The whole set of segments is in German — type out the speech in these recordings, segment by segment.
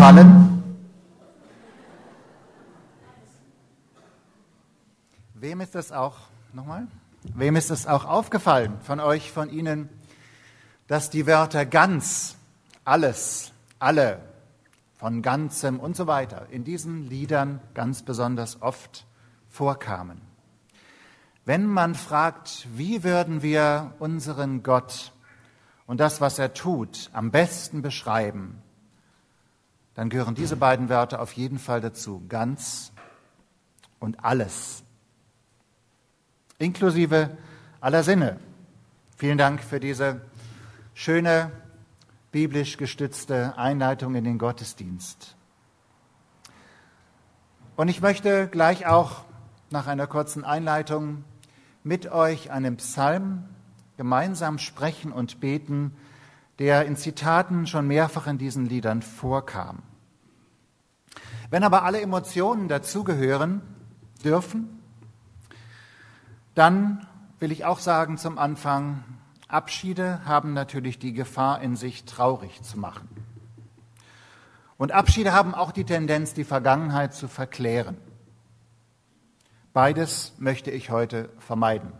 aufgefallen? Wem ist es auch, nochmal? Wem ist es auch aufgefallen von euch, von Ihnen, dass die Wörter ganz, alles, alle, von ganzem und so weiter in diesen Liedern ganz besonders oft vorkamen? Wenn man fragt, wie würden wir unseren Gott und das, was er tut, am besten beschreiben, dann gehören diese beiden Wörter auf jeden Fall dazu. Ganz und alles. Inklusive aller Sinne. Vielen Dank für diese schöne, biblisch gestützte Einleitung in den Gottesdienst. Und ich möchte gleich auch nach einer kurzen Einleitung mit euch einen Psalm gemeinsam sprechen und beten, der in Zitaten schon mehrfach in diesen Liedern vorkam. Wenn aber alle Emotionen dazugehören dürfen, dann will ich auch sagen zum Anfang, Abschiede haben natürlich die Gefahr in sich, traurig zu machen. Und Abschiede haben auch die Tendenz, die Vergangenheit zu verklären. Beides möchte ich heute vermeiden.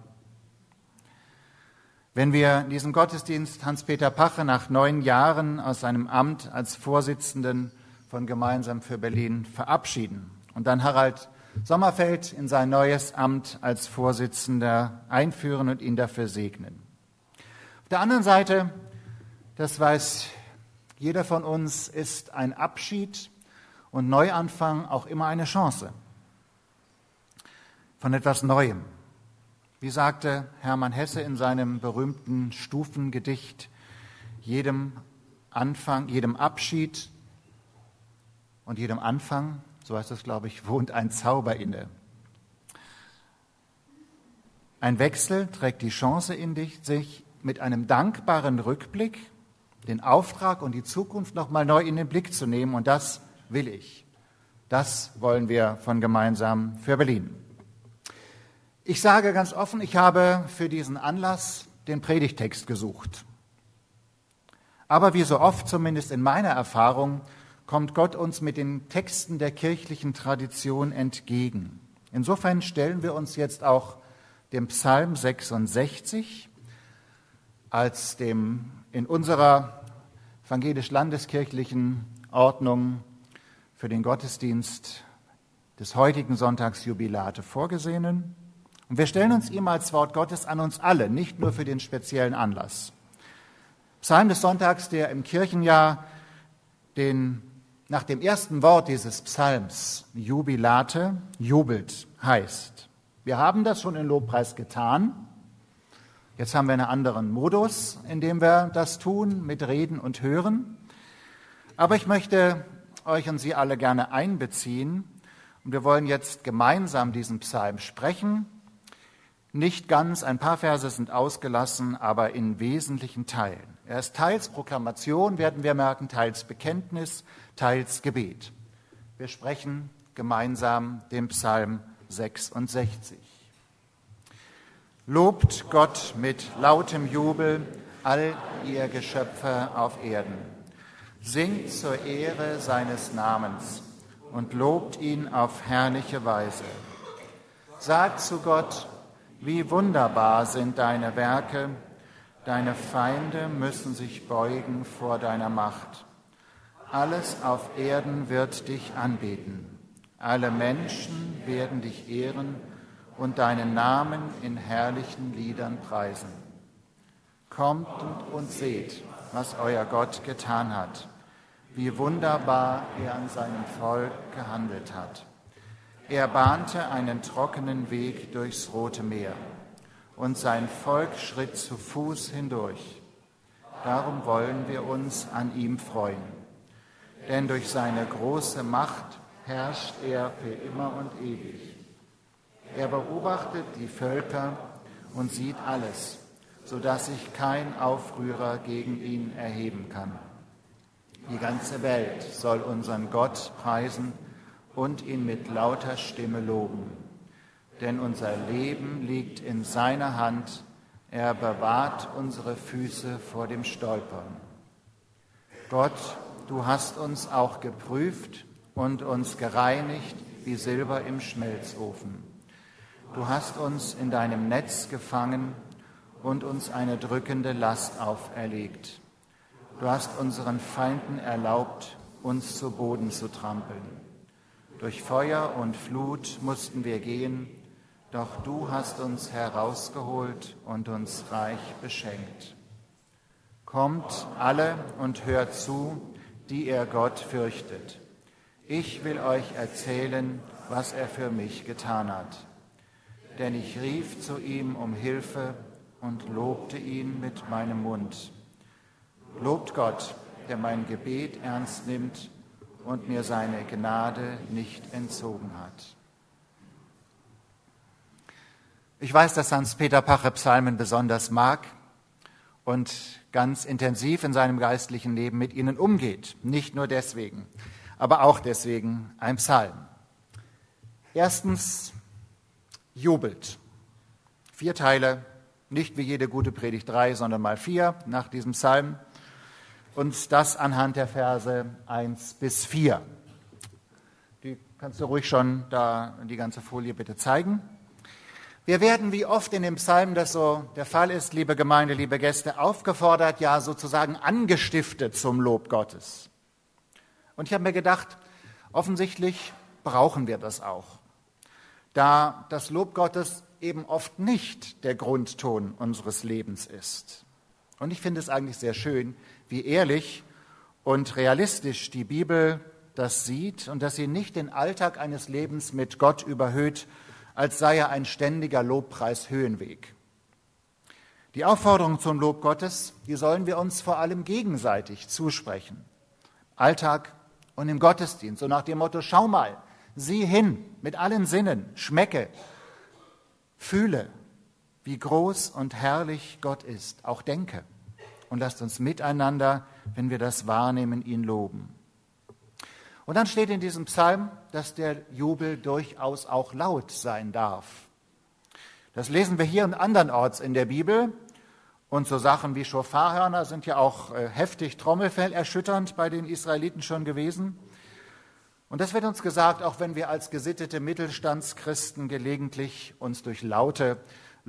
Wenn wir diesen Gottesdienst Hans-Peter Pache nach neun Jahren aus seinem Amt als Vorsitzenden von Gemeinsam für Berlin verabschieden und dann Harald Sommerfeld in sein neues Amt als Vorsitzender einführen und ihn dafür segnen. Auf der anderen Seite, das weiß jeder von uns, ist ein Abschied und Neuanfang auch immer eine Chance von etwas Neuem. Wie sagte Hermann Hesse in seinem berühmten Stufengedicht, jedem Anfang, jedem Abschied und jedem Anfang, so heißt es, glaube ich, wohnt ein Zauber inne. Ein Wechsel trägt die Chance in sich, mit einem dankbaren Rückblick den Auftrag und die Zukunft nochmal neu in den Blick zu nehmen. Und das will ich. Das wollen wir von gemeinsam für Berlin. Ich sage ganz offen, ich habe für diesen Anlass den Predigtext gesucht. Aber wie so oft, zumindest in meiner Erfahrung, kommt Gott uns mit den Texten der kirchlichen Tradition entgegen. Insofern stellen wir uns jetzt auch dem Psalm 66 als dem in unserer evangelisch-landeskirchlichen Ordnung für den Gottesdienst des heutigen Sonntagsjubilate vorgesehenen und wir stellen uns ihm als Wort Gottes an uns alle, nicht nur für den speziellen Anlass. Psalm des Sonntags, der im Kirchenjahr den, nach dem ersten Wort dieses Psalms, Jubilate, jubelt, heißt. Wir haben das schon in Lobpreis getan. Jetzt haben wir einen anderen Modus, in dem wir das tun, mit Reden und Hören. Aber ich möchte euch und Sie alle gerne einbeziehen. Und wir wollen jetzt gemeinsam diesen Psalm sprechen nicht ganz, ein paar Verse sind ausgelassen, aber in wesentlichen Teilen. Er ist teils Proklamation, werden wir merken, teils Bekenntnis, teils Gebet. Wir sprechen gemeinsam den Psalm 66. Lobt Gott mit lautem Jubel, all ihr Geschöpfe auf Erden. Singt zur Ehre seines Namens und lobt ihn auf herrliche Weise. Sagt zu Gott, wie wunderbar sind deine Werke, deine Feinde müssen sich beugen vor deiner Macht. Alles auf Erden wird dich anbeten. Alle Menschen werden dich ehren und deinen Namen in herrlichen Liedern preisen. Kommt und seht, was euer Gott getan hat, wie wunderbar er an seinem Volk gehandelt hat. Er bahnte einen trockenen Weg durchs Rote Meer und sein Volk schritt zu Fuß hindurch. Darum wollen wir uns an ihm freuen. Denn durch seine große Macht herrscht er für immer und ewig. Er beobachtet die Völker und sieht alles, sodass sich kein Aufrührer gegen ihn erheben kann. Die ganze Welt soll unseren Gott preisen und ihn mit lauter Stimme loben. Denn unser Leben liegt in seiner Hand, er bewahrt unsere Füße vor dem Stolpern. Gott, du hast uns auch geprüft und uns gereinigt wie Silber im Schmelzofen. Du hast uns in deinem Netz gefangen und uns eine drückende Last auferlegt. Du hast unseren Feinden erlaubt, uns zu Boden zu trampeln. Durch Feuer und Flut mussten wir gehen, doch du hast uns herausgeholt und uns reich beschenkt. Kommt alle und hört zu, die ihr Gott fürchtet. Ich will euch erzählen, was er für mich getan hat. Denn ich rief zu ihm um Hilfe und lobte ihn mit meinem Mund. Lobt Gott, der mein Gebet ernst nimmt und mir seine Gnade nicht entzogen hat. Ich weiß, dass Hans-Peter Pache Psalmen besonders mag und ganz intensiv in seinem geistlichen Leben mit ihnen umgeht. Nicht nur deswegen, aber auch deswegen ein Psalm. Erstens, jubelt. Vier Teile, nicht wie jede gute Predigt drei, sondern mal vier nach diesem Psalm. Und das anhand der Verse 1 bis 4. Die kannst du ruhig schon da die ganze Folie bitte zeigen. Wir werden, wie oft in dem Psalm das so der Fall ist, liebe Gemeinde, liebe Gäste, aufgefordert, ja sozusagen angestiftet zum Lob Gottes. Und ich habe mir gedacht, offensichtlich brauchen wir das auch, da das Lob Gottes eben oft nicht der Grundton unseres Lebens ist. Und ich finde es eigentlich sehr schön, wie ehrlich und realistisch die Bibel das sieht und dass sie nicht den Alltag eines Lebens mit Gott überhöht, als sei er ein ständiger Lobpreis Höhenweg. Die Aufforderung zum Lob Gottes, die sollen wir uns vor allem gegenseitig zusprechen. Alltag und im Gottesdienst, so nach dem Motto, schau mal, sieh hin mit allen Sinnen, schmecke, fühle, wie groß und herrlich Gott ist, auch denke. Und lasst uns miteinander, wenn wir das wahrnehmen, ihn loben. Und dann steht in diesem Psalm, dass der Jubel durchaus auch laut sein darf. Das lesen wir hier und andernorts in der Bibel. Und so Sachen wie Schofarhörner sind ja auch äh, heftig Trommelfell erschütternd bei den Israeliten schon gewesen. Und das wird uns gesagt, auch wenn wir als gesittete Mittelstandschristen gelegentlich uns durch laute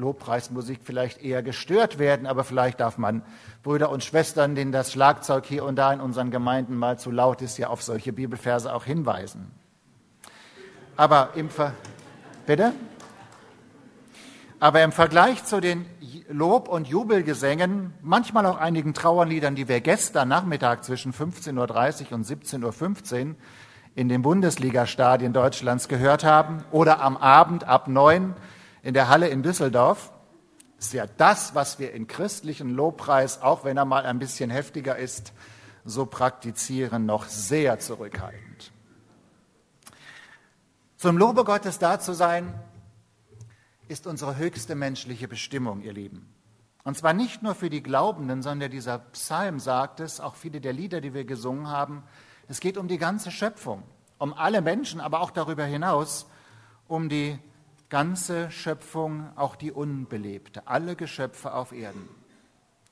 Lobpreismusik vielleicht eher gestört werden, aber vielleicht darf man Brüder und Schwestern, denen das Schlagzeug hier und da in unseren Gemeinden mal zu laut ist, ja auf solche Bibelverse auch hinweisen. Aber im Ver Bitte? Aber im Vergleich zu den Lob- und Jubelgesängen, manchmal auch einigen Trauerliedern, die wir gestern Nachmittag zwischen 15.30 Uhr und 17.15 Uhr in den Bundesliga-Stadien Deutschlands gehört haben oder am Abend ab neun in der Halle in Düsseldorf, ist ja das, was wir in christlichen Lobpreis, auch wenn er mal ein bisschen heftiger ist, so praktizieren, noch sehr zurückhaltend. Zum Lobe Gottes da zu sein, ist unsere höchste menschliche Bestimmung, ihr Lieben. Und zwar nicht nur für die Glaubenden, sondern dieser Psalm sagt es, auch viele der Lieder, die wir gesungen haben, es geht um die ganze Schöpfung, um alle Menschen, aber auch darüber hinaus, um die ganze Schöpfung, auch die unbelebte, alle Geschöpfe auf Erden.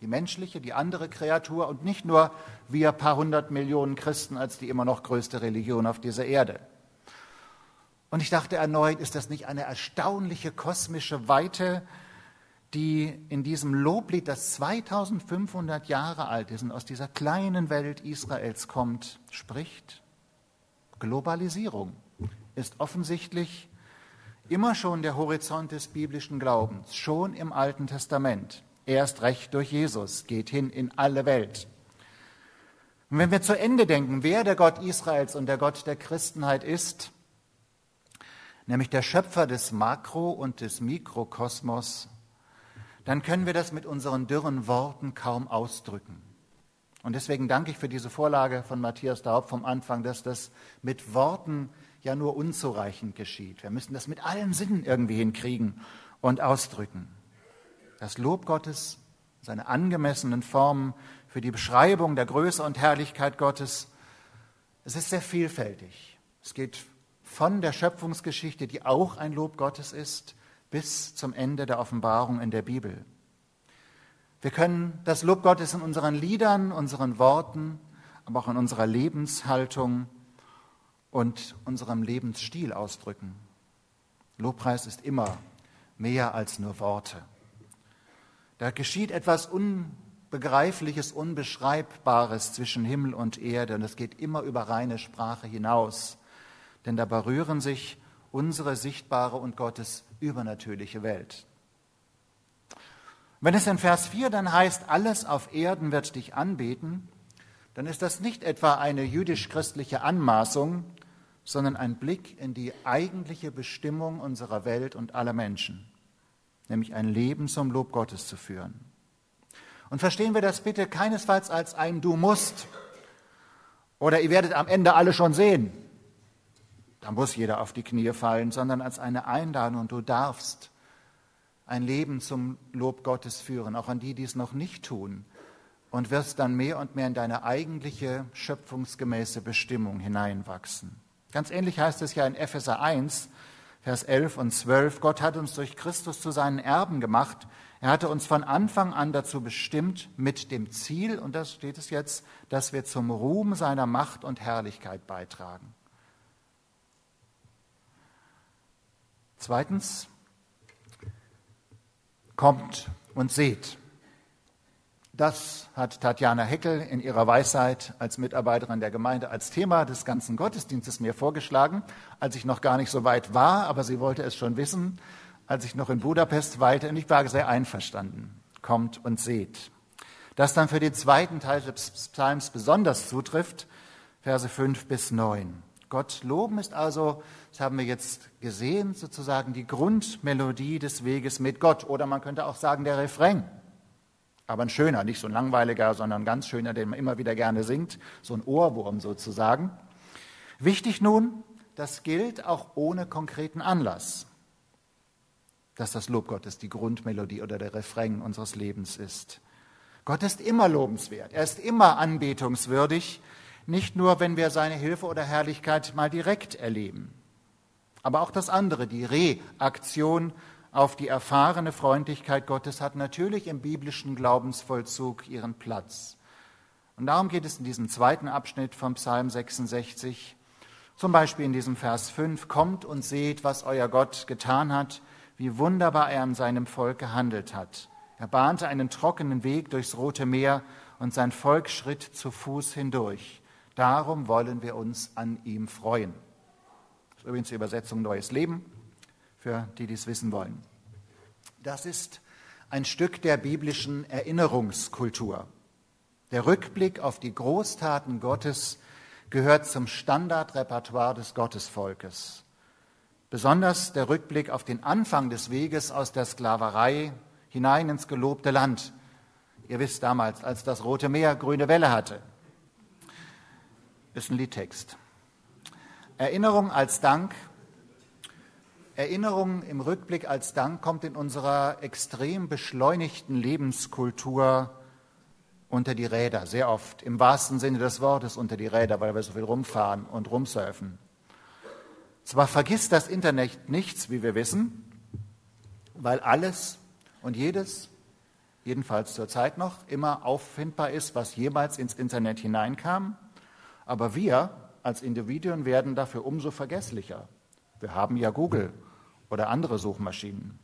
Die menschliche, die andere Kreatur und nicht nur wir paar hundert Millionen Christen als die immer noch größte Religion auf dieser Erde. Und ich dachte erneut, ist das nicht eine erstaunliche kosmische Weite, die in diesem Loblied, das 2500 Jahre alt ist und aus dieser kleinen Welt Israels kommt, spricht? Globalisierung ist offensichtlich immer schon der Horizont des biblischen Glaubens, schon im Alten Testament. Erst recht durch Jesus, geht hin in alle Welt. Und wenn wir zu Ende denken, wer der Gott Israels und der Gott der Christenheit ist, nämlich der Schöpfer des Makro- und des Mikrokosmos, dann können wir das mit unseren dürren Worten kaum ausdrücken. Und deswegen danke ich für diese Vorlage von Matthias Daub vom Anfang, dass das mit Worten ja nur unzureichend geschieht. Wir müssen das mit allen Sinnen irgendwie hinkriegen und ausdrücken. Das Lob Gottes, seine angemessenen Formen für die Beschreibung der Größe und Herrlichkeit Gottes, es ist sehr vielfältig. Es geht von der Schöpfungsgeschichte, die auch ein Lob Gottes ist, bis zum Ende der Offenbarung in der Bibel. Wir können das Lob Gottes in unseren Liedern, unseren Worten, aber auch in unserer Lebenshaltung und unserem Lebensstil ausdrücken. Lobpreis ist immer mehr als nur Worte. Da geschieht etwas Unbegreifliches, Unbeschreibbares zwischen Himmel und Erde und es geht immer über reine Sprache hinaus. Denn da berühren sich unsere sichtbare und Gottes übernatürliche Welt. Wenn es in Vers 4 dann heißt, alles auf Erden wird dich anbeten, dann ist das nicht etwa eine jüdisch-christliche Anmaßung, sondern ein Blick in die eigentliche Bestimmung unserer Welt und aller Menschen, nämlich ein Leben zum Lob Gottes zu führen. Und verstehen wir das bitte keinesfalls als ein Du musst oder ihr werdet am Ende alle schon sehen. Da muss jeder auf die Knie fallen, sondern als eine Einladung und du darfst ein Leben zum Lob Gottes führen, auch an die, die es noch nicht tun, und wirst dann mehr und mehr in deine eigentliche schöpfungsgemäße Bestimmung hineinwachsen. Ganz ähnlich heißt es ja in Epheser 1, Vers 11 und 12, Gott hat uns durch Christus zu seinen Erben gemacht. Er hatte uns von Anfang an dazu bestimmt, mit dem Ziel, und das steht es jetzt, dass wir zum Ruhm seiner Macht und Herrlichkeit beitragen. Zweitens, kommt und seht. Das hat Tatjana Heckel in ihrer Weisheit als Mitarbeiterin der Gemeinde als Thema des ganzen Gottesdienstes mir vorgeschlagen, als ich noch gar nicht so weit war, aber sie wollte es schon wissen, als ich noch in Budapest weilte und ich war sehr einverstanden. Kommt und seht. Das dann für den zweiten Teil des Psalms besonders zutrifft, Verse 5 bis 9. Gott loben ist also, das haben wir jetzt gesehen, sozusagen die Grundmelodie des Weges mit Gott. Oder man könnte auch sagen, der Refrain. Aber ein schöner, nicht so ein langweiliger, sondern ein ganz schöner, den man immer wieder gerne singt. So ein Ohrwurm sozusagen. Wichtig nun, das gilt auch ohne konkreten Anlass, dass das Lob Gottes die Grundmelodie oder der Refrain unseres Lebens ist. Gott ist immer lobenswert, er ist immer anbetungswürdig, nicht nur, wenn wir seine Hilfe oder Herrlichkeit mal direkt erleben, aber auch das andere, die Reaktion auf die erfahrene Freundlichkeit Gottes hat natürlich im biblischen Glaubensvollzug ihren Platz. Und darum geht es in diesem zweiten Abschnitt vom Psalm 66, zum Beispiel in diesem Vers 5, kommt und seht, was euer Gott getan hat, wie wunderbar er an seinem Volk gehandelt hat. Er bahnte einen trockenen Weg durchs Rote Meer und sein Volk schritt zu Fuß hindurch. Darum wollen wir uns an ihm freuen. Das ist übrigens die Übersetzung Neues Leben, für die, die es wissen wollen. Das ist ein Stück der biblischen Erinnerungskultur. Der Rückblick auf die Großtaten Gottes gehört zum Standardrepertoire des Gottesvolkes. Besonders der Rückblick auf den Anfang des Weges aus der Sklaverei hinein ins gelobte Land. Ihr wisst damals, als das Rote Meer grüne Welle hatte ist ein Liedtext. Erinnerung als Dank. Erinnerung im Rückblick als Dank kommt in unserer extrem beschleunigten Lebenskultur unter die Räder, sehr oft, im wahrsten Sinne des Wortes unter die Räder, weil wir so viel rumfahren und rumsurfen. Zwar vergisst das Internet nichts, wie wir wissen, weil alles und jedes, jedenfalls zur Zeit noch, immer auffindbar ist, was jemals ins Internet hineinkam. Aber wir als Individuen werden dafür umso vergesslicher. Wir haben ja Google oder andere Suchmaschinen.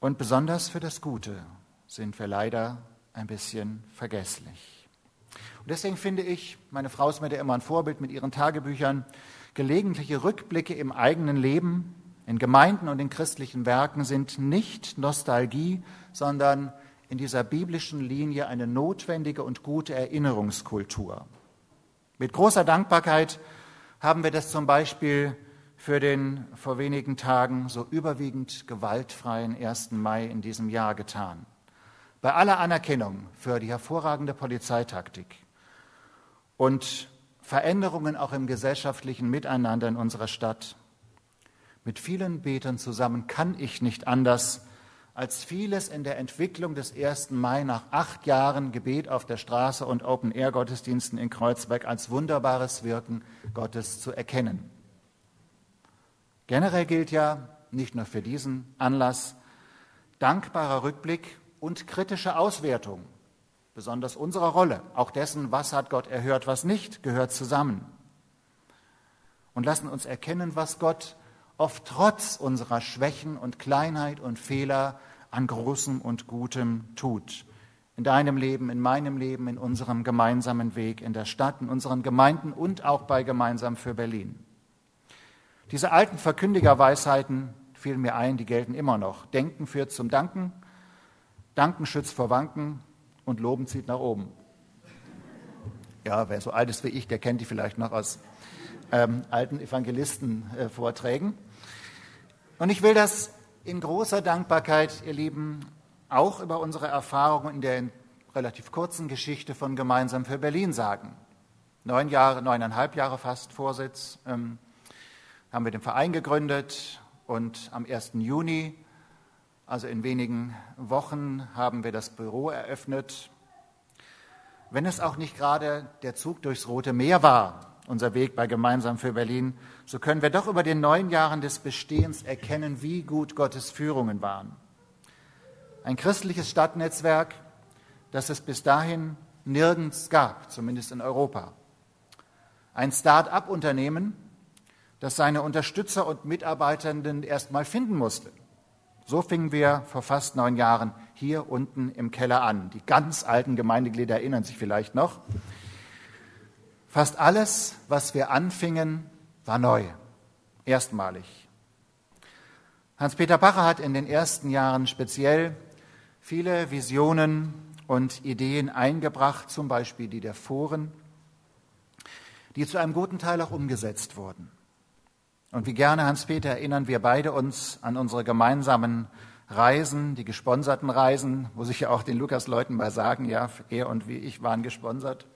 Und besonders für das Gute sind wir leider ein bisschen vergesslich. Und deswegen finde ich, meine Frau ist mir da immer ein Vorbild mit ihren Tagebüchern, gelegentliche Rückblicke im eigenen Leben, in Gemeinden und in christlichen Werken sind nicht Nostalgie, sondern in dieser biblischen Linie eine notwendige und gute Erinnerungskultur. Mit großer Dankbarkeit haben wir das zum Beispiel für den vor wenigen Tagen so überwiegend gewaltfreien 1. Mai in diesem Jahr getan. Bei aller Anerkennung für die hervorragende Polizeitaktik und Veränderungen auch im gesellschaftlichen Miteinander in unserer Stadt. Mit vielen Betern zusammen kann ich nicht anders, als vieles in der Entwicklung des 1. Mai nach acht Jahren Gebet auf der Straße und Open-Air-Gottesdiensten in Kreuzberg als wunderbares Wirken Gottes zu erkennen. Generell gilt ja, nicht nur für diesen Anlass, dankbarer Rückblick und kritische Auswertung besonders unserer Rolle, auch dessen, was hat Gott erhört, was nicht, gehört zusammen. Und lassen uns erkennen, was Gott oft trotz unserer Schwächen und Kleinheit und Fehler an Großem und Gutem tut. In deinem Leben, in meinem Leben, in unserem gemeinsamen Weg in der Stadt, in unseren Gemeinden und auch bei Gemeinsam für Berlin. Diese alten Verkündigerweisheiten fielen mir ein, die gelten immer noch. Denken führt zum Danken, Danken schützt vor Wanken und Loben zieht nach oben. Ja, wer so alt ist wie ich, der kennt die vielleicht noch aus ähm, alten Evangelistenvorträgen. Äh, und ich will das in großer Dankbarkeit, ihr Lieben, auch über unsere Erfahrungen in der relativ kurzen Geschichte von Gemeinsam für Berlin sagen. Neun Jahre, neuneinhalb Jahre fast Vorsitz, ähm, haben wir den Verein gegründet und am 1. Juni, also in wenigen Wochen, haben wir das Büro eröffnet. Wenn es auch nicht gerade der Zug durchs Rote Meer war, unser Weg bei Gemeinsam für Berlin, so können wir doch über den neun Jahren des Bestehens erkennen, wie gut Gottes Führungen waren. Ein christliches Stadtnetzwerk, das es bis dahin nirgends gab, zumindest in Europa. Ein Start-up-Unternehmen, das seine Unterstützer und Mitarbeitenden erst mal finden musste. So fingen wir vor fast neun Jahren hier unten im Keller an. Die ganz alten Gemeindeglieder erinnern sich vielleicht noch. Fast alles, was wir anfingen, war neu, erstmalig. Hans-Peter Bacher hat in den ersten Jahren speziell viele Visionen und Ideen eingebracht, zum Beispiel die der Foren, die zu einem guten Teil auch umgesetzt wurden. Und wie gerne, Hans-Peter, erinnern wir beide uns an unsere gemeinsamen Reisen, die gesponserten Reisen, wo sich ja auch den Lukas-Leuten mal sagen, ja, er und wie ich waren gesponsert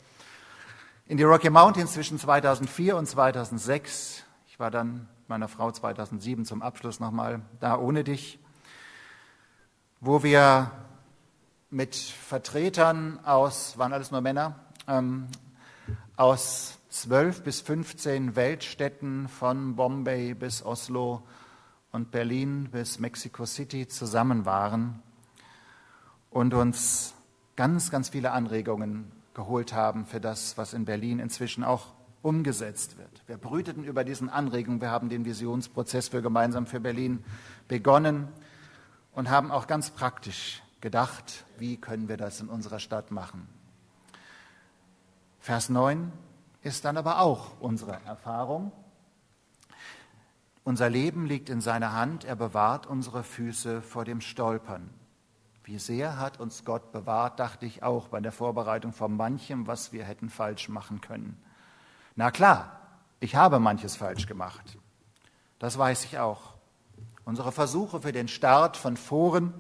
in die Rocky Mountains zwischen 2004 und 2006. Ich war dann meiner Frau 2007 zum Abschluss nochmal da ohne dich, wo wir mit Vertretern aus, waren alles nur Männer, ähm, aus zwölf bis 15 Weltstädten von Bombay bis Oslo und Berlin bis Mexico City zusammen waren und uns ganz, ganz viele Anregungen geholt haben für das, was in Berlin inzwischen auch umgesetzt wird. Wir brüteten über diesen Anregungen, wir haben den Visionsprozess für gemeinsam für Berlin begonnen und haben auch ganz praktisch gedacht, wie können wir das in unserer Stadt machen. Vers 9 ist dann aber auch unsere Erfahrung. Unser Leben liegt in seiner Hand, er bewahrt unsere Füße vor dem Stolpern. Wie sehr hat uns Gott bewahrt, dachte ich auch bei der Vorbereitung von manchem, was wir hätten falsch machen können. Na klar, ich habe manches falsch gemacht. Das weiß ich auch. Unsere Versuche für den Start von Foren,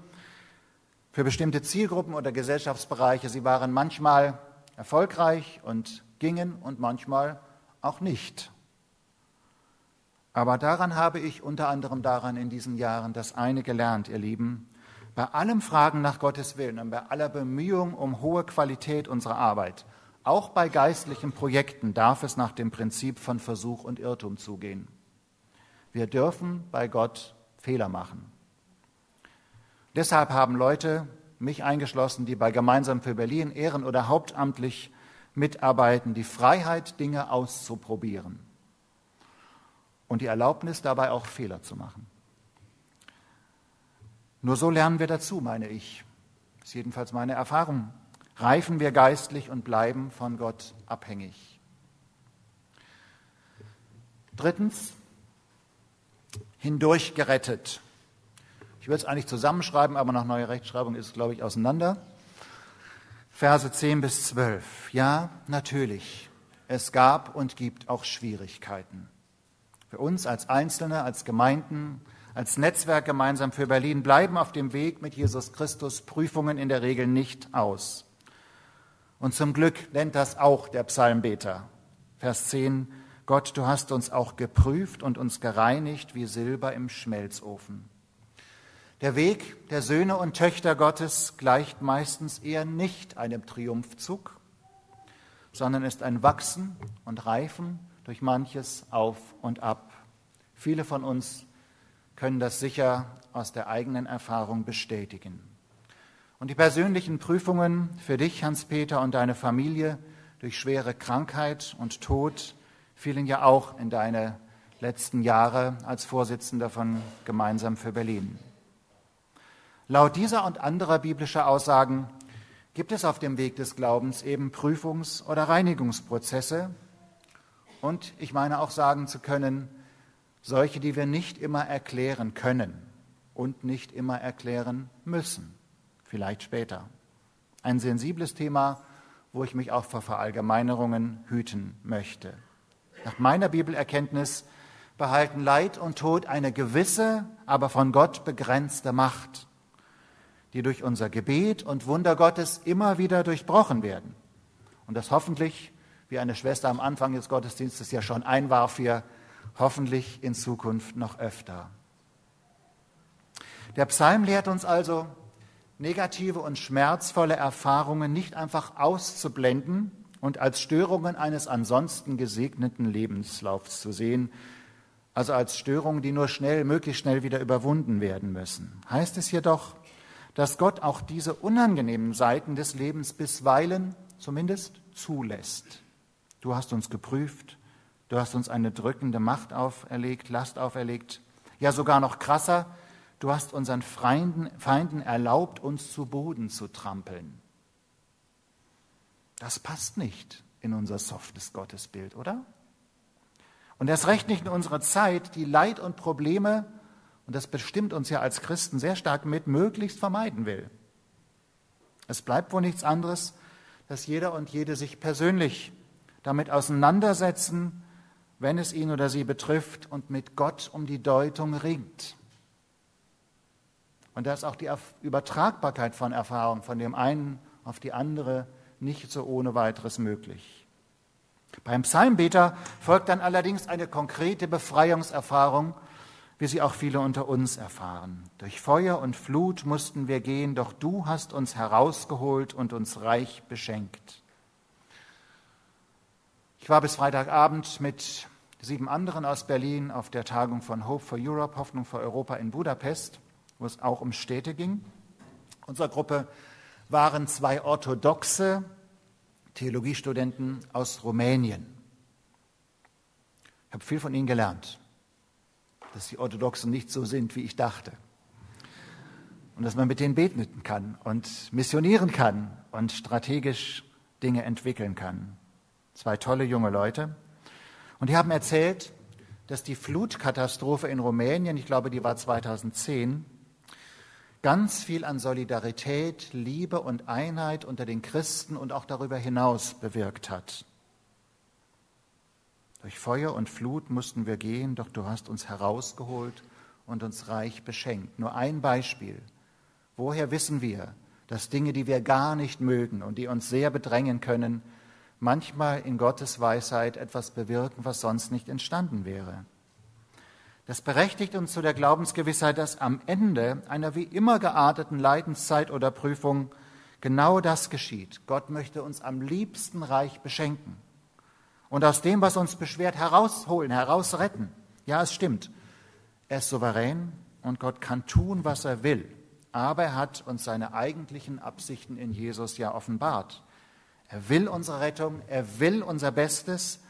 für bestimmte Zielgruppen oder Gesellschaftsbereiche, sie waren manchmal erfolgreich und gingen und manchmal auch nicht. Aber daran habe ich unter anderem daran in diesen Jahren das eine gelernt, ihr Lieben, bei allem Fragen nach Gottes Willen und bei aller Bemühung um hohe Qualität unserer Arbeit, auch bei geistlichen Projekten darf es nach dem Prinzip von Versuch und Irrtum zugehen. Wir dürfen bei Gott Fehler machen. Deshalb haben Leute, mich eingeschlossen, die bei Gemeinsam für Berlin ehren- oder hauptamtlich mitarbeiten, die Freiheit, Dinge auszuprobieren und die Erlaubnis dabei auch Fehler zu machen. Nur so lernen wir dazu, meine ich. Das ist jedenfalls meine Erfahrung. Reifen wir geistlich und bleiben von Gott abhängig. Drittens, hindurch gerettet. Ich würde es eigentlich zusammenschreiben, aber nach neuer Rechtschreibung ist es, glaube ich, auseinander. Verse 10 bis 12. Ja, natürlich. Es gab und gibt auch Schwierigkeiten. Für uns als Einzelne, als Gemeinden, als Netzwerk gemeinsam für Berlin bleiben auf dem Weg mit Jesus Christus Prüfungen in der Regel nicht aus. Und zum Glück nennt das auch der Psalmbeter. Vers 10, Gott, du hast uns auch geprüft und uns gereinigt wie Silber im Schmelzofen. Der Weg der Söhne und Töchter Gottes gleicht meistens eher nicht einem Triumphzug, sondern ist ein Wachsen und Reifen durch manches auf und ab. Viele von uns können das sicher aus der eigenen Erfahrung bestätigen. Und die persönlichen Prüfungen für dich, Hans-Peter, und deine Familie durch schwere Krankheit und Tod fielen ja auch in deine letzten Jahre als Vorsitzender von Gemeinsam für Berlin. Laut dieser und anderer biblischer Aussagen gibt es auf dem Weg des Glaubens eben Prüfungs- oder Reinigungsprozesse und ich meine auch sagen zu können, solche, die wir nicht immer erklären können und nicht immer erklären müssen, vielleicht später. Ein sensibles Thema, wo ich mich auch vor Verallgemeinerungen hüten möchte. Nach meiner Bibelerkenntnis behalten Leid und Tod eine gewisse, aber von Gott begrenzte Macht, die durch unser Gebet und Wunder Gottes immer wieder durchbrochen werden. Und das hoffentlich, wie eine Schwester am Anfang des Gottesdienstes ja schon einwarf, wir hoffentlich in Zukunft noch öfter. Der Psalm lehrt uns also, negative und schmerzvolle Erfahrungen nicht einfach auszublenden und als Störungen eines ansonsten gesegneten Lebenslaufs zu sehen, also als Störungen, die nur schnell, möglichst schnell wieder überwunden werden müssen. Heißt es jedoch, dass Gott auch diese unangenehmen Seiten des Lebens bisweilen zumindest zulässt. Du hast uns geprüft, du hast uns eine drückende Macht auferlegt, Last auferlegt, ja sogar noch krasser, Du hast unseren Feinden, Feinden erlaubt, uns zu Boden zu trampeln. Das passt nicht in unser softes Gottesbild, oder? Und erst recht nicht in unsere Zeit, die Leid und Probleme, und das bestimmt uns ja als Christen sehr stark mit, möglichst vermeiden will. Es bleibt wohl nichts anderes, dass jeder und jede sich persönlich damit auseinandersetzen, wenn es ihn oder sie betrifft und mit Gott um die Deutung ringt. Und da ist auch die Übertragbarkeit von Erfahrung von dem einen auf die andere nicht so ohne weiteres möglich. Beim Psalmbeter folgt dann allerdings eine konkrete Befreiungserfahrung, wie sie auch viele unter uns erfahren. Durch Feuer und Flut mussten wir gehen, doch du hast uns herausgeholt und uns reich beschenkt. Ich war bis Freitagabend mit sieben anderen aus Berlin auf der Tagung von Hope for Europe, Hoffnung für Europa in Budapest wo es auch um Städte ging. Unsere Gruppe waren zwei orthodoxe Theologiestudenten aus Rumänien. Ich habe viel von ihnen gelernt, dass die Orthodoxen nicht so sind, wie ich dachte. Und dass man mit denen beten kann und missionieren kann und strategisch Dinge entwickeln kann. Zwei tolle junge Leute. Und die haben erzählt, dass die Flutkatastrophe in Rumänien, ich glaube, die war 2010, ganz viel an Solidarität, Liebe und Einheit unter den Christen und auch darüber hinaus bewirkt hat. Durch Feuer und Flut mussten wir gehen, doch du hast uns herausgeholt und uns reich beschenkt. Nur ein Beispiel. Woher wissen wir, dass Dinge, die wir gar nicht mögen und die uns sehr bedrängen können, manchmal in Gottes Weisheit etwas bewirken, was sonst nicht entstanden wäre? Das berechtigt uns zu der Glaubensgewissheit, dass am Ende einer wie immer gearteten Leidenszeit oder Prüfung genau das geschieht. Gott möchte uns am liebsten reich beschenken und aus dem, was uns beschwert, herausholen, herausretten. Ja, es stimmt. Er ist souverän und Gott kann tun, was er will. Aber er hat uns seine eigentlichen Absichten in Jesus ja offenbart. Er will unsere Rettung, er will unser Bestes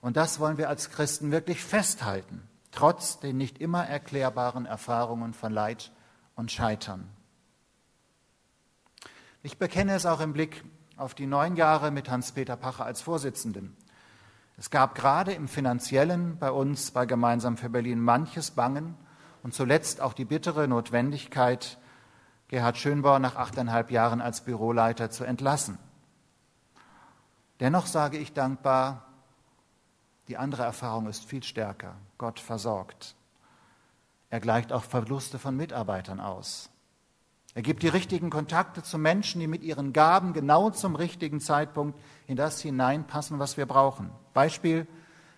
und das wollen wir als Christen wirklich festhalten trotz den nicht immer erklärbaren Erfahrungen von Leid und Scheitern. Ich bekenne es auch im Blick auf die neun Jahre mit Hans-Peter Pacher als Vorsitzenden. Es gab gerade im finanziellen bei uns bei Gemeinsam für Berlin manches Bangen und zuletzt auch die bittere Notwendigkeit, Gerhard Schönbauer nach achteinhalb Jahren als Büroleiter zu entlassen. Dennoch sage ich dankbar, die andere Erfahrung ist viel stärker. Gott versorgt. Er gleicht auch Verluste von Mitarbeitern aus. Er gibt die richtigen Kontakte zu Menschen, die mit ihren Gaben genau zum richtigen Zeitpunkt in das hineinpassen, was wir brauchen. Beispiel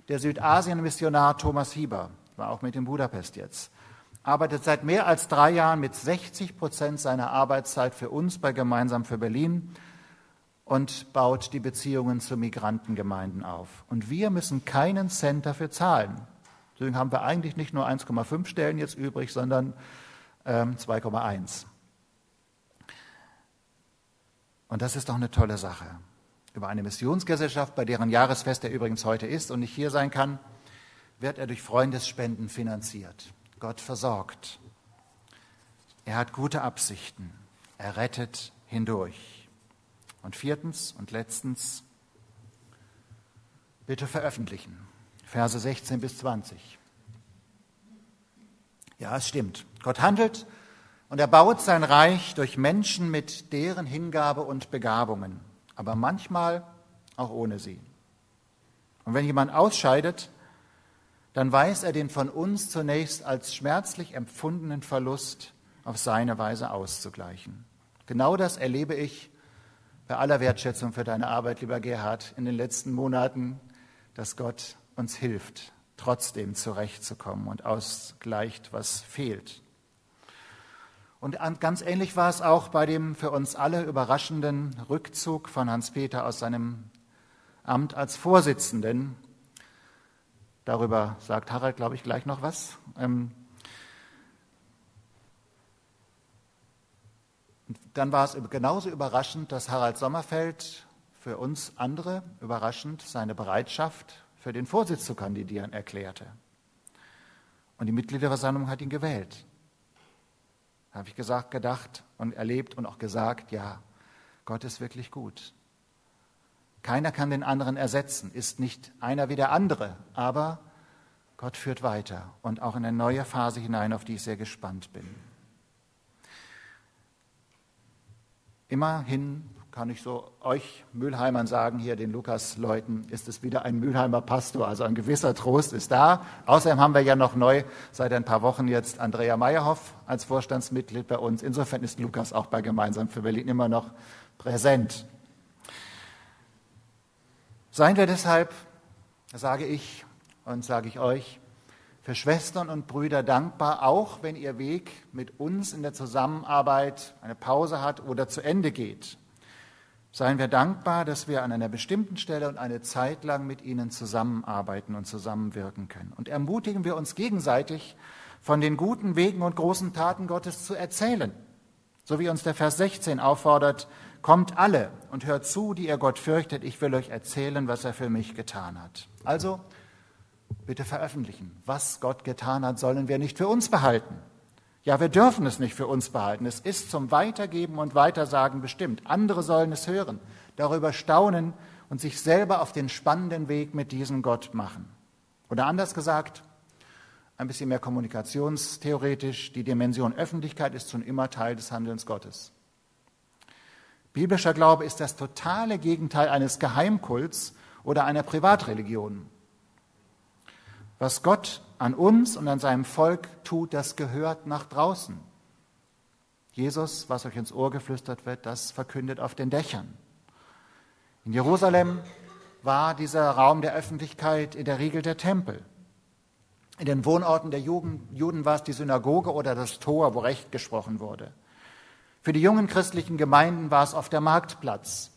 der Südasien-Missionar Thomas Hieber, war auch mit in Budapest jetzt, arbeitet seit mehr als drei Jahren mit 60 Prozent seiner Arbeitszeit für uns bei Gemeinsam für Berlin und baut die Beziehungen zu Migrantengemeinden auf. Und wir müssen keinen Cent dafür zahlen. Deswegen haben wir eigentlich nicht nur 1,5 Stellen jetzt übrig, sondern ähm, 2,1. Und das ist doch eine tolle Sache. Über eine Missionsgesellschaft, bei deren Jahresfest er übrigens heute ist und nicht hier sein kann, wird er durch Freundesspenden finanziert. Gott versorgt. Er hat gute Absichten. Er rettet hindurch. Und viertens und letztens, bitte veröffentlichen. Verse 16 bis 20. Ja, es stimmt. Gott handelt und er baut sein Reich durch Menschen mit deren Hingabe und Begabungen, aber manchmal auch ohne sie. Und wenn jemand ausscheidet, dann weiß er den von uns zunächst als schmerzlich empfundenen Verlust auf seine Weise auszugleichen. Genau das erlebe ich bei aller Wertschätzung für deine Arbeit, lieber Gerhard, in den letzten Monaten, dass Gott uns hilft, trotzdem zurechtzukommen und ausgleicht, was fehlt. Und ganz ähnlich war es auch bei dem für uns alle überraschenden Rückzug von Hans-Peter aus seinem Amt als Vorsitzenden. Darüber sagt Harald, glaube ich, gleich noch was. Ähm, dann war es genauso überraschend, dass Harald Sommerfeld für uns andere überraschend seine Bereitschaft für den Vorsitz zu kandidieren erklärte. Und die Mitgliederversammlung hat ihn gewählt. Da habe ich gesagt, gedacht und erlebt und auch gesagt, ja, Gott ist wirklich gut. Keiner kann den anderen ersetzen, ist nicht einer wie der andere, aber Gott führt weiter und auch in eine neue Phase hinein, auf die ich sehr gespannt bin. Immerhin kann ich so euch Mülheimern sagen, hier den Lukas-Leuten, ist es wieder ein Mülheimer Pastor. Also ein gewisser Trost ist da. Außerdem haben wir ja noch neu seit ein paar Wochen jetzt Andrea Meyerhoff als Vorstandsmitglied bei uns. Insofern ist Lukas auch bei Gemeinsam für Berlin immer noch präsent. Seien wir deshalb, sage ich und sage ich euch, für Schwestern und Brüder dankbar, auch wenn ihr Weg mit uns in der Zusammenarbeit eine Pause hat oder zu Ende geht. Seien wir dankbar, dass wir an einer bestimmten Stelle und eine Zeit lang mit ihnen zusammenarbeiten und zusammenwirken können. Und ermutigen wir uns gegenseitig, von den guten Wegen und großen Taten Gottes zu erzählen. So wie uns der Vers 16 auffordert, kommt alle und hört zu, die ihr Gott fürchtet, ich will euch erzählen, was er für mich getan hat. Also, bitte veröffentlichen. Was Gott getan hat, sollen wir nicht für uns behalten. Ja, wir dürfen es nicht für uns behalten. Es ist zum Weitergeben und Weitersagen bestimmt. Andere sollen es hören, darüber staunen und sich selber auf den spannenden Weg mit diesem Gott machen. Oder anders gesagt, ein bisschen mehr kommunikationstheoretisch, die Dimension Öffentlichkeit ist schon immer Teil des Handelns Gottes. Biblischer Glaube ist das totale Gegenteil eines Geheimkults oder einer Privatreligion. Was Gott an uns und an seinem Volk tut, das gehört nach draußen. Jesus, was euch ins Ohr geflüstert wird, das verkündet auf den Dächern. In Jerusalem war dieser Raum der Öffentlichkeit in der Regel der Tempel. In den Wohnorten der Juden war es die Synagoge oder das Tor, wo Recht gesprochen wurde. Für die jungen christlichen Gemeinden war es auf der Marktplatz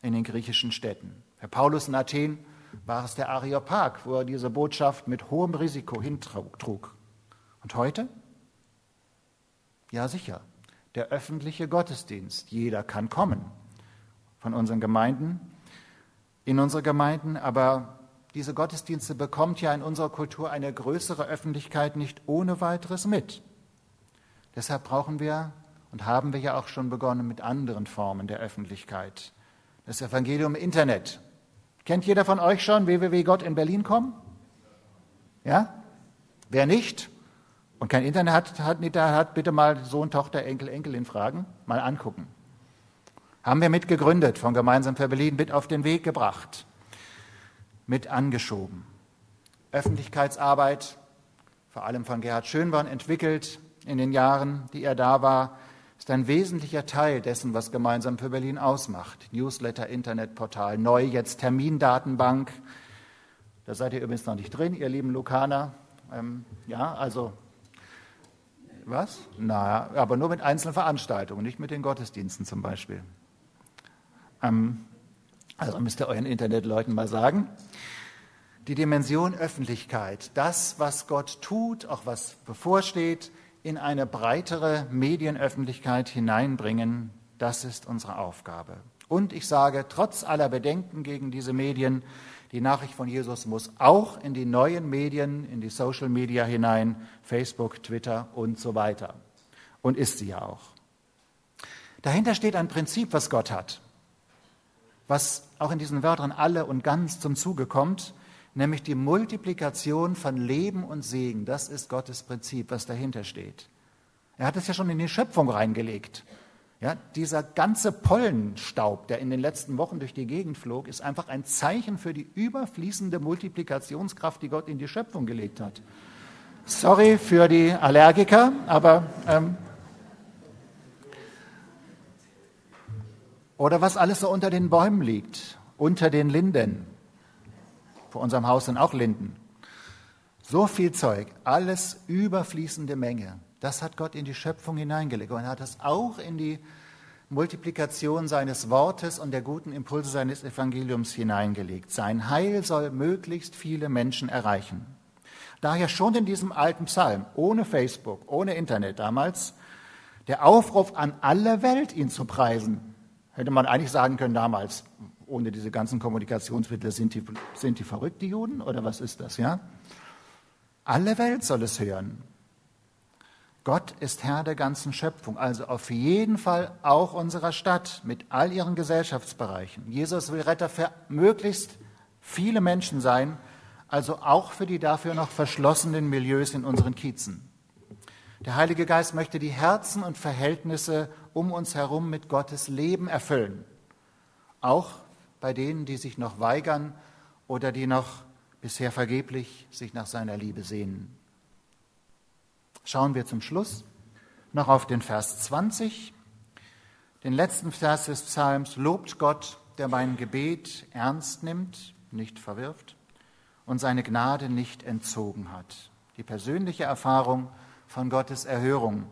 in den griechischen Städten. Herr Paulus in Athen war es der Areopag, wo er diese Botschaft mit hohem Risiko hintrug. Und heute? Ja, sicher. Der öffentliche Gottesdienst. Jeder kann kommen von unseren Gemeinden, in unsere Gemeinden, aber diese Gottesdienste bekommt ja in unserer Kultur eine größere Öffentlichkeit nicht ohne weiteres mit. Deshalb brauchen wir und haben wir ja auch schon begonnen mit anderen Formen der Öffentlichkeit. Das Evangelium im Internet, Kennt jeder von euch schon www.gott in Berlin kommen? Ja? Wer nicht und kein Internet hat, hat, hat, bitte mal Sohn, Tochter, Enkel, Enkelin fragen, mal angucken. Haben wir mitgegründet, von Gemeinsam für Berlin mit auf den Weg gebracht, mit angeschoben. Öffentlichkeitsarbeit, vor allem von Gerhard Schönborn, entwickelt in den Jahren, die er da war, ein wesentlicher Teil dessen, was gemeinsam für Berlin ausmacht. Newsletter, Internetportal, neu jetzt Termindatenbank. Da seid ihr übrigens noch nicht drin, ihr lieben Lukaner. Ähm, ja, also was? Na, aber nur mit einzelnen Veranstaltungen, nicht mit den Gottesdiensten zum Beispiel. Ähm, also müsst ihr euren Internetleuten mal sagen. Die Dimension Öffentlichkeit, das, was Gott tut, auch was bevorsteht, in eine breitere Medienöffentlichkeit hineinbringen, Das ist unsere Aufgabe. Und ich sage, trotz aller Bedenken gegen diese Medien, die Nachricht von Jesus muss auch in die neuen Medien, in die Social Media hinein, Facebook, Twitter und so weiter. Und ist sie ja auch. Dahinter steht ein Prinzip, was Gott hat, was auch in diesen Wörtern alle und ganz zum Zuge kommt, nämlich die Multiplikation von Leben und Segen. Das ist Gottes Prinzip, was dahinter steht. Er hat es ja schon in die Schöpfung reingelegt. Ja, dieser ganze Pollenstaub, der in den letzten Wochen durch die Gegend flog, ist einfach ein Zeichen für die überfließende Multiplikationskraft, die Gott in die Schöpfung gelegt hat. Sorry für die Allergiker, aber ähm, oder was alles so unter den Bäumen liegt, unter den Linden. Vor unserem Haus sind auch Linden. So viel Zeug, alles überfließende Menge. Das hat Gott in die Schöpfung hineingelegt. Und er hat das auch in die Multiplikation seines Wortes und der guten Impulse seines Evangeliums hineingelegt. Sein Heil soll möglichst viele Menschen erreichen. Daher schon in diesem alten Psalm, ohne Facebook, ohne Internet damals, der Aufruf an alle Welt, ihn zu preisen. Hätte man eigentlich sagen können damals, ohne diese ganzen Kommunikationsmittel, sind die, sind die verrückt, die Juden, oder was ist das, ja? Alle Welt soll es hören. Gott ist Herr der ganzen Schöpfung, also auf jeden Fall auch unserer Stadt mit all ihren Gesellschaftsbereichen. Jesus will Retter für möglichst viele Menschen sein, also auch für die dafür noch verschlossenen Milieus in unseren Kiezen. Der Heilige Geist möchte die Herzen und Verhältnisse um uns herum mit Gottes Leben erfüllen, auch bei denen, die sich noch weigern oder die noch bisher vergeblich sich nach seiner Liebe sehnen. Schauen wir zum Schluss noch auf den Vers 20, den letzten Vers des Psalms. Lobt Gott, der mein Gebet ernst nimmt, nicht verwirft und seine Gnade nicht entzogen hat. Die persönliche Erfahrung von Gottes Erhörung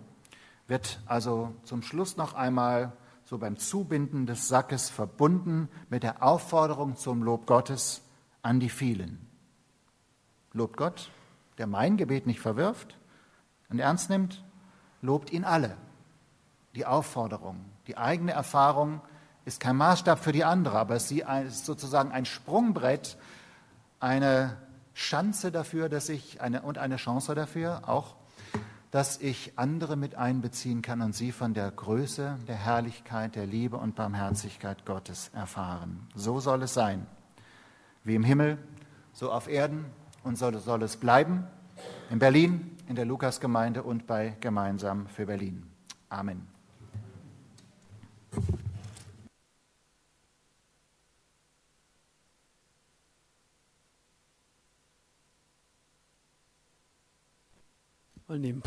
wird also zum Schluss noch einmal so beim Zubinden des Sackes verbunden mit der Aufforderung zum Lob Gottes an die vielen. Lobt Gott, der mein Gebet nicht verwirft und ernst nimmt, lobt ihn alle. Die Aufforderung, die eigene Erfahrung ist kein Maßstab für die andere, aber sie ist sozusagen ein Sprungbrett, eine Schanze dafür, dass ich eine, und eine Chance dafür auch, dass ich andere mit einbeziehen kann und sie von der Größe, der Herrlichkeit, der Liebe und Barmherzigkeit Gottes erfahren. So soll es sein. Wie im Himmel, so auf Erden und so soll es bleiben. In Berlin, in der Lukasgemeinde und bei Gemeinsam für Berlin. Amen. Mal.